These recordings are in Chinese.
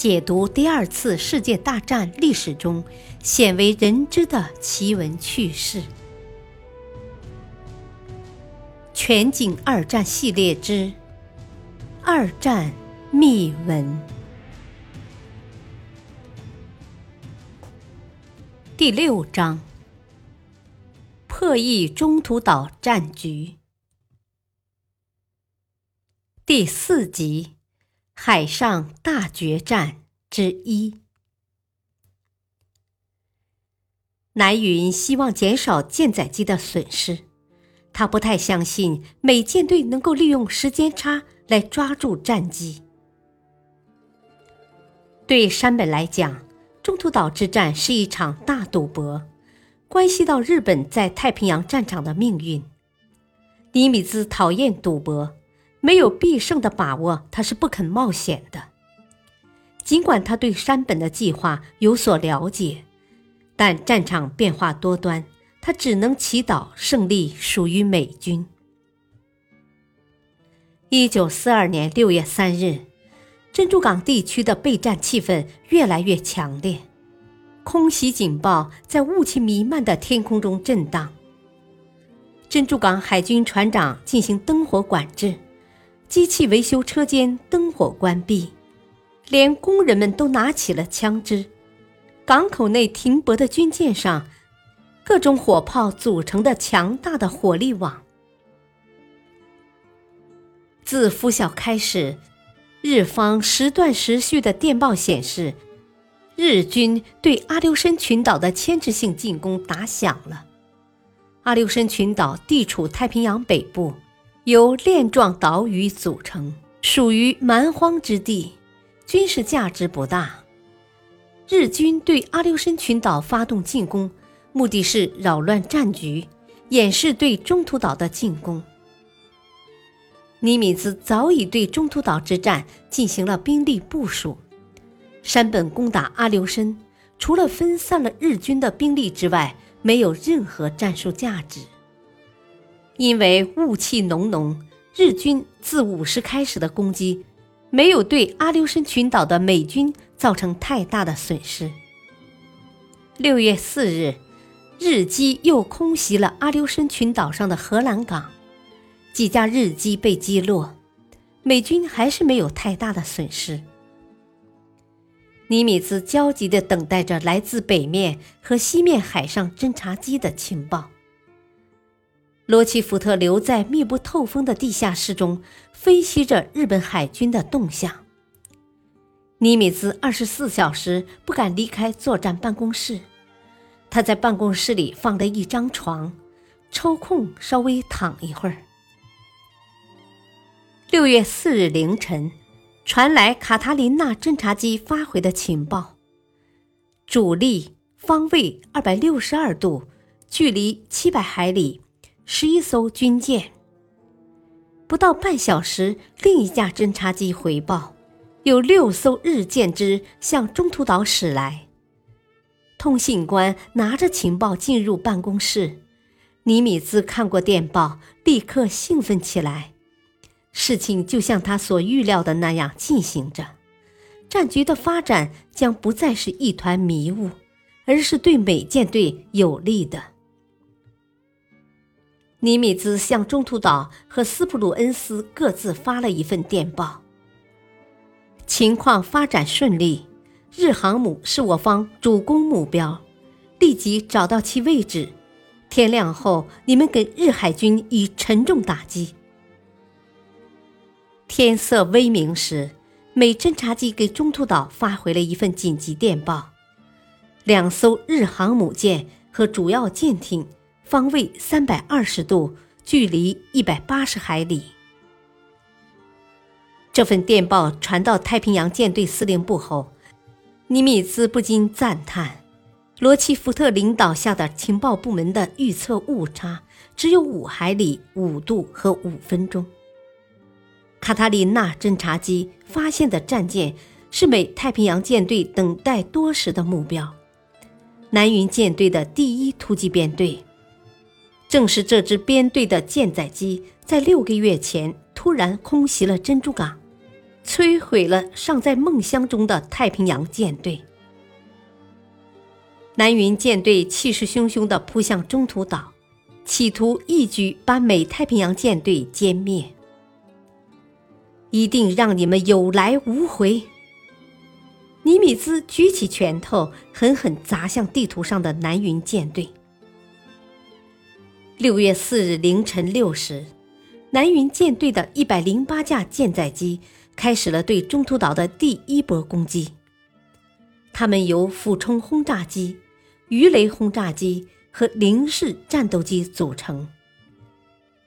解读第二次世界大战历史中鲜为人知的奇闻趣事。全景二战系列之《二战秘闻》第六章：破译中途岛战局。第四集：海上大决战之一。南云希望减少舰载机的损失，他不太相信美舰队能够利用时间差来抓住战机。对山本来讲，中途岛之战是一场大赌博，关系到日本在太平洋战场的命运。尼米兹讨厌赌博。没有必胜的把握，他是不肯冒险的。尽管他对山本的计划有所了解，但战场变化多端，他只能祈祷胜利属于美军。一九四二年六月三日，珍珠港地区的备战气氛越来越强烈，空袭警报在雾气弥漫的天空中震荡。珍珠港海军船长进行灯火管制。机器维修车间灯火关闭，连工人们都拿起了枪支。港口内停泊的军舰上，各种火炮组成的强大的火力网。自拂晓开始，日方时断时续的电报显示，日军对阿留申群岛的牵制性进攻打响了。阿留申群岛地处太平洋北部。由链状岛屿组成，属于蛮荒之地，军事价值不大。日军对阿留申群岛发动进攻，目的是扰乱战局，掩饰对中途岛的进攻。尼米兹早已对中途岛之战进行了兵力部署。山本攻打阿留申，除了分散了日军的兵力之外，没有任何战术价值。因为雾气浓浓，日军自午时开始的攻击，没有对阿留申群岛的美军造成太大的损失。六月四日，日机又空袭了阿留申群岛上的荷兰港，几架日机被击落，美军还是没有太大的损失。尼米兹焦急地等待着来自北面和西面海上侦察机的情报。罗奇福特留在密不透风的地下室中，分析着日本海军的动向。尼米兹二十四小时不敢离开作战办公室，他在办公室里放了一张床，抽空稍微躺一会儿。六月四日凌晨，传来卡塔琳娜侦察机发回的情报：主力方位二百六十二度，距离七百海里。十一艘军舰。不到半小时，另一架侦察机回报，有六艘日舰只向中途岛驶来。通信官拿着情报进入办公室，尼米兹看过电报，立刻兴奋起来。事情就像他所预料的那样进行着，战局的发展将不再是一团迷雾，而是对美舰队有利的。尼米兹向中途岛和斯普鲁恩斯各自发了一份电报。情况发展顺利，日航母是我方主攻目标，立即找到其位置。天亮后，你们给日海军以沉重打击。天色微明时，美侦察机给中途岛发回了一份紧急电报：两艘日航母舰和主要舰艇。方位三百二十度，距离一百八十海里。这份电报传到太平洋舰队司令部后，尼米兹不禁赞叹：罗奇福特领导下的情报部门的预测误差只有五海里五度和五分钟。卡塔琳娜侦察机发现的战舰是美太平洋舰队等待多时的目标——南云舰队的第一突击编队。正是这支编队的舰载机，在六个月前突然空袭了珍珠港，摧毁了尚在梦乡中的太平洋舰队。南云舰队气势汹汹地扑向中途岛，企图一举把美太平洋舰队歼灭。一定让你们有来无回！尼米兹举起拳头，狠狠砸向地图上的南云舰队。六月四日凌晨六时，南云舰队的一百零八架舰载机开始了对中途岛的第一波攻击。它们由俯冲轰炸机、鱼雷轰炸机和零式战斗机组成。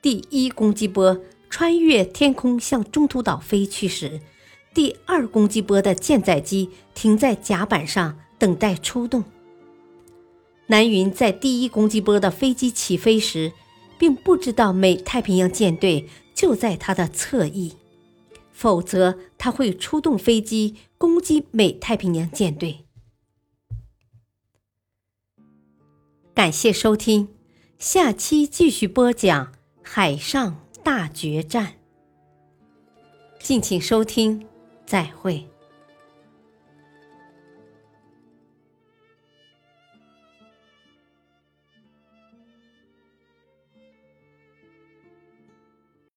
第一攻击波。穿越天空向中途岛飞去时，第二攻击波的舰载机停在甲板上等待出动。南云在第一攻击波的飞机起飞时，并不知道美太平洋舰队就在他的侧翼，否则他会出动飞机攻击美太平洋舰队。感谢收听，下期继续播讲海上。大决战，敬请收听，再会。